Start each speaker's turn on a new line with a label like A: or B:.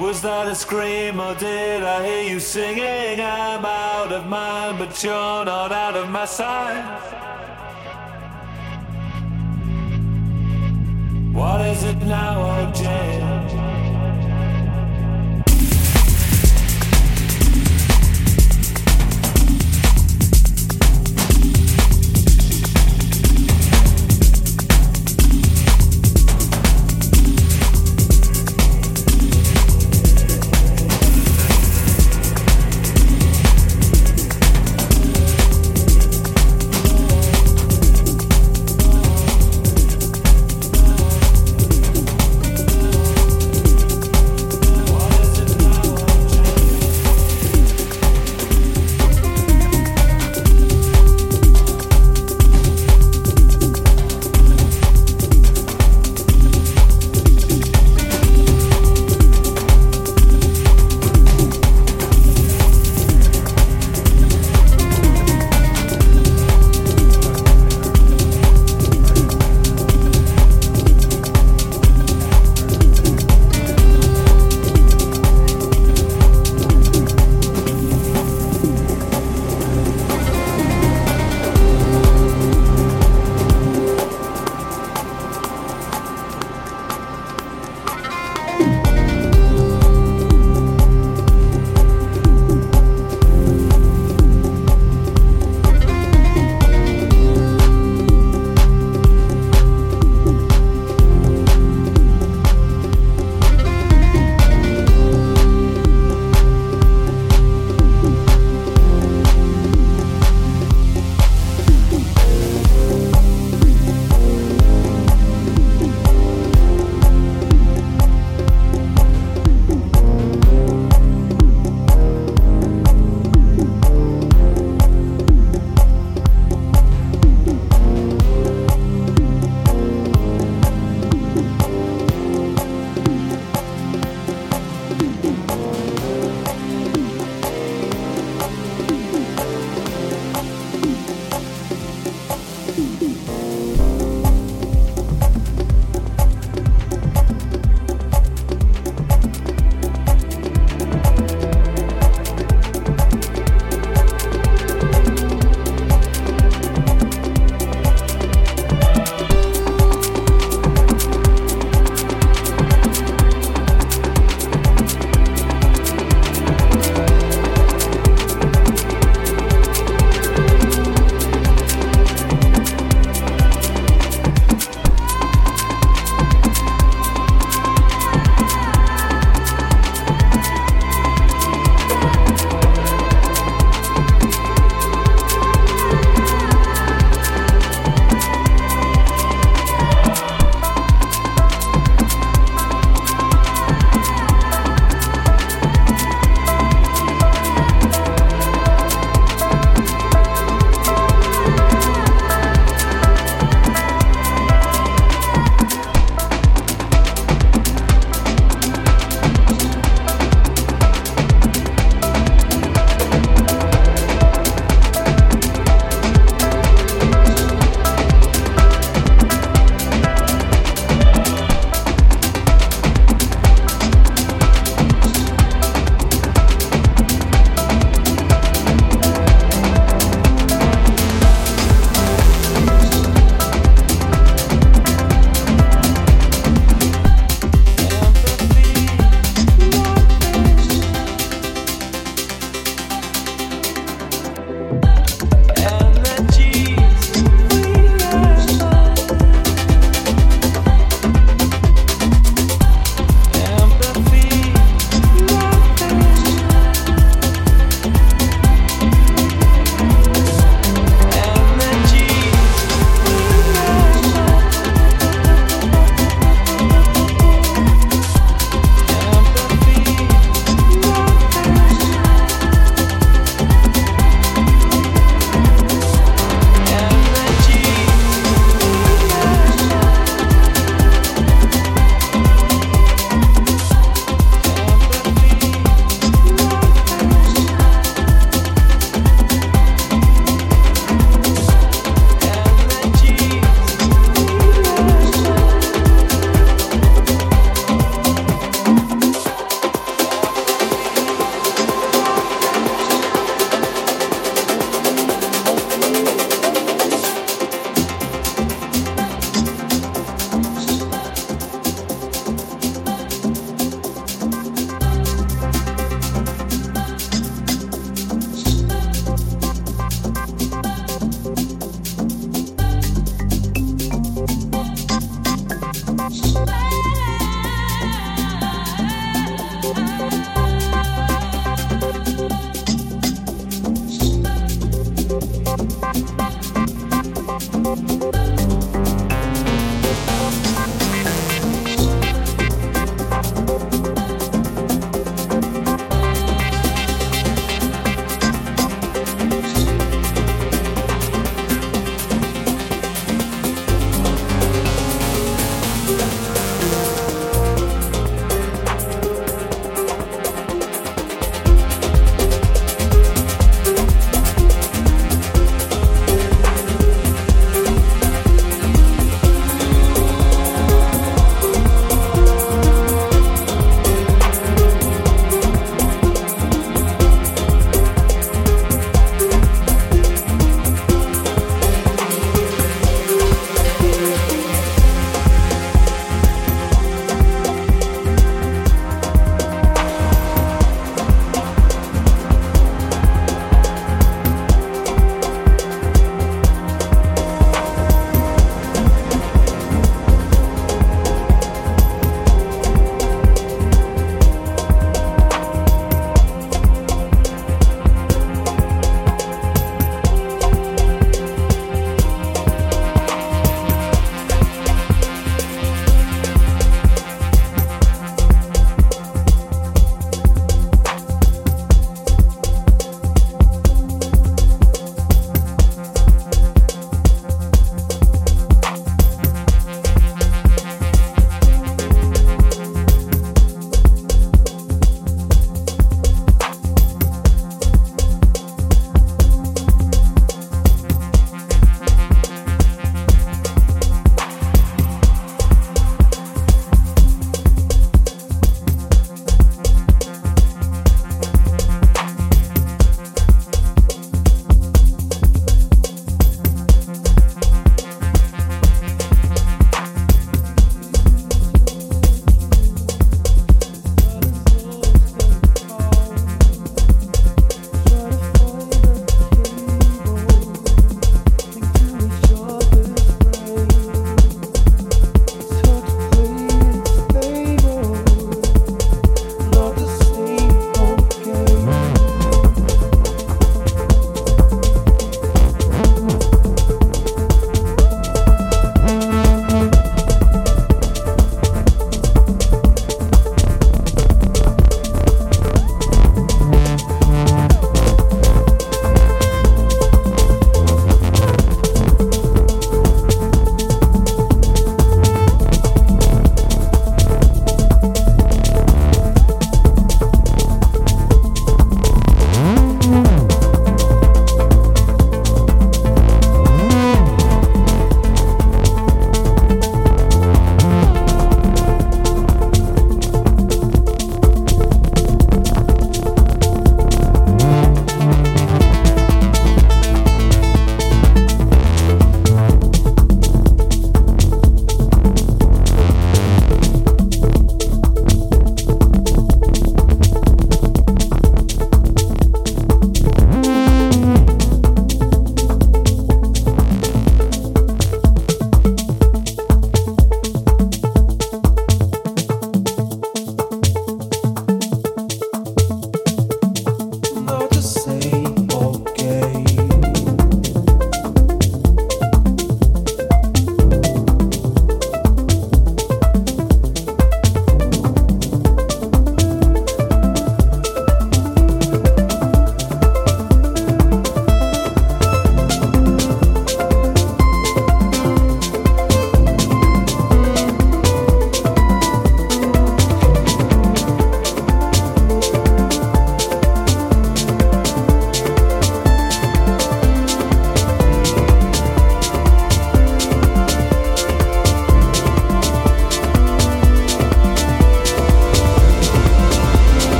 A: Was that a scream or did I hear you singing? I'm out of mind, but you're not out of my sight. What is it now, oh Jane?